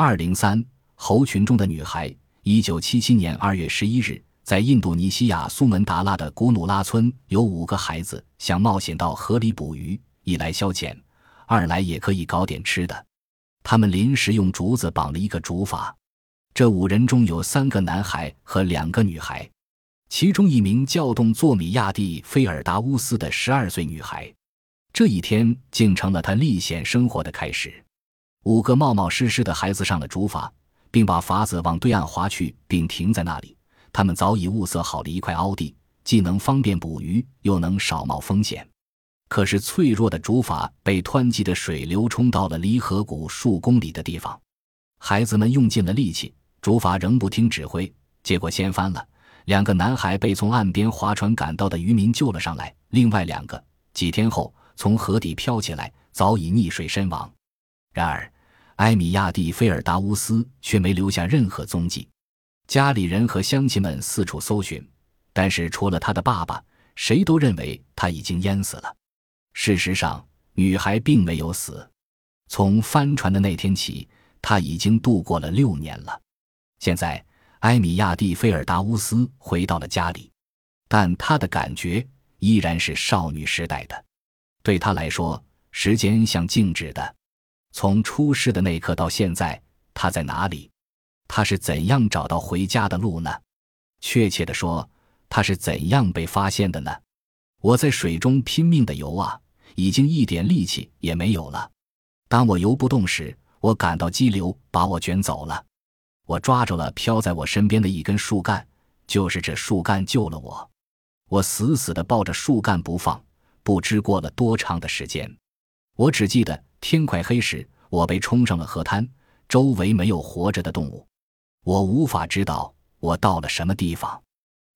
二零三猴群中的女孩。一九七七年二月十一日，在印度尼西亚苏门答腊的古努拉村，有五个孩子想冒险到河里捕鱼，一来消遣，二来也可以搞点吃的。他们临时用竹子绑了一个竹筏。这五人中有三个男孩和两个女孩，其中一名叫动作米亚蒂菲尔达乌斯的十二岁女孩。这一天竟成了他历险生活的开始。五个冒冒失失的孩子上了竹筏。并把筏子往对岸划去，并停在那里。他们早已物色好了一块凹地，既能方便捕鱼，又能少冒风险。可是脆弱的竹筏被湍急的水流冲到了离河谷数公里的地方。孩子们用尽了力气，竹筏仍不听指挥，结果掀翻了。两个男孩被从岸边划船赶到的渔民救了上来，另外两个几天后从河底漂起来，早已溺水身亡。然而。埃米亚蒂菲尔达乌斯却没留下任何踪迹，家里人和乡亲们四处搜寻，但是除了他的爸爸，谁都认为他已经淹死了。事实上，女孩并没有死。从帆船的那天起，他已经度过了六年了。现在，埃米亚蒂菲尔达乌斯回到了家里，但他的感觉依然是少女时代的。对他来说，时间像静止的。从出事的那刻到现在，他在哪里？他是怎样找到回家的路呢？确切的说，他是怎样被发现的呢？我在水中拼命的游啊，已经一点力气也没有了。当我游不动时，我感到激流把我卷走了。我抓住了飘在我身边的一根树干，就是这树干救了我。我死死地抱着树干不放，不知过了多长的时间。我只记得。天快黑时，我被冲上了河滩，周围没有活着的动物，我无法知道我到了什么地方。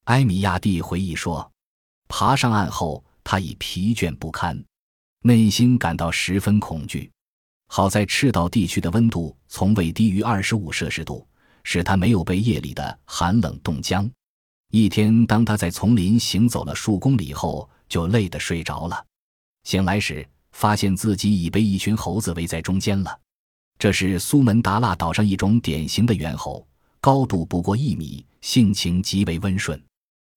埃米亚蒂回忆说：“爬上岸后，他已疲倦不堪，内心感到十分恐惧。好在赤道地区的温度从未低于二十五摄氏度，使他没有被夜里的寒冷冻僵。一天，当他在丛林行走了数公里后，就累得睡着了。醒来时。”发现自己已被一群猴子围在中间了。这是苏门答腊岛上一种典型的猿猴，高度不过一米，性情极为温顺。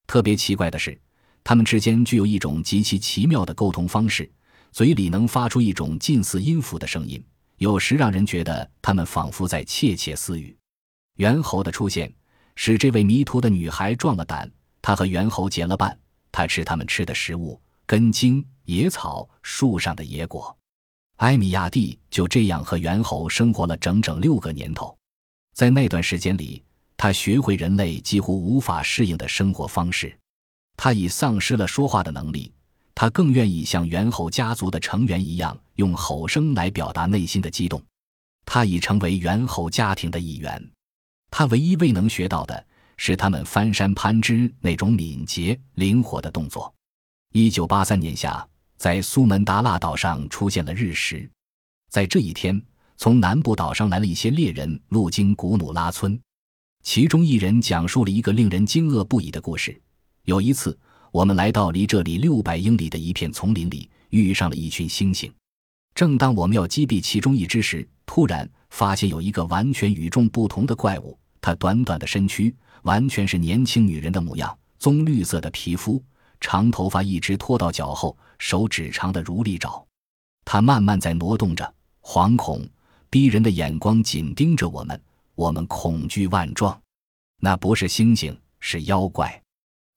特别奇怪的是，它们之间具有一种极其奇妙的沟通方式，嘴里能发出一种近似音符的声音，有时让人觉得它们仿佛在窃窃私语。猿猴的出现使这位迷途的女孩壮了胆，她和猿猴结了伴，她吃他们吃的食物根茎。野草、树上的野果，埃米亚蒂就这样和猿猴生活了整整六个年头。在那段时间里，他学会人类几乎无法适应的生活方式。他已丧失了说话的能力，他更愿意像猿猴家族的成员一样，用吼声来表达内心的激动。他已成为猿猴家庭的一员。他唯一未能学到的是他们翻山攀枝那种敏捷灵活的动作。一九八三年夏。在苏门答腊岛上出现了日食，在这一天，从南部岛上来了一些猎人，路经古努拉村。其中一人讲述了一个令人惊愕不已的故事：有一次，我们来到离这里六百英里的一片丛林里，遇上了一群猩猩。正当我们要击毙其中一只时，突然发现有一个完全与众不同的怪物。它短短的身躯完全是年轻女人的模样，棕绿色的皮肤。长头发一直拖到脚后，手指长的如利爪。他慢慢在挪动着，惶恐、逼人的眼光紧盯着我们。我们恐惧万状。那不是猩猩，是妖怪。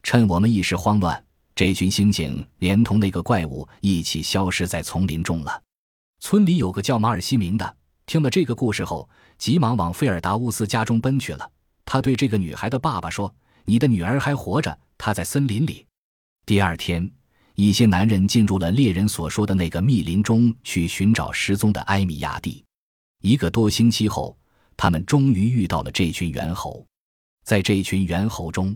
趁我们一时慌乱，这群猩猩连同那个怪物一起消失在丛林中了。村里有个叫马尔西明的，听了这个故事后，急忙往费尔达乌斯家中奔去了。他对这个女孩的爸爸说：“你的女儿还活着，她在森林里。”第二天，一些男人进入了猎人所说的那个密林中去寻找失踪的埃米亚蒂。一个多星期后，他们终于遇到了这群猿猴。在这群猿猴中，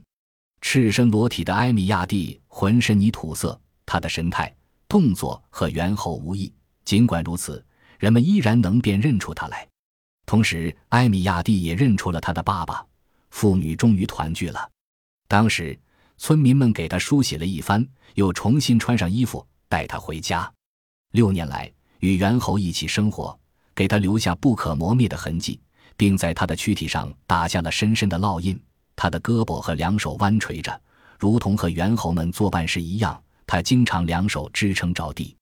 赤身裸体的埃米亚蒂浑身泥土色，他的神态、动作和猿猴无异。尽管如此，人们依然能辨认出他来。同时，埃米亚蒂也认出了他的爸爸。父女终于团聚了。当时。村民们给他梳洗了一番，又重新穿上衣服，带他回家。六年来，与猿猴一起生活，给他留下不可磨灭的痕迹，并在他的躯体上打下了深深的烙印。他的胳膊和两手弯垂着，如同和猿猴们作伴时一样。他经常两手支撑着地。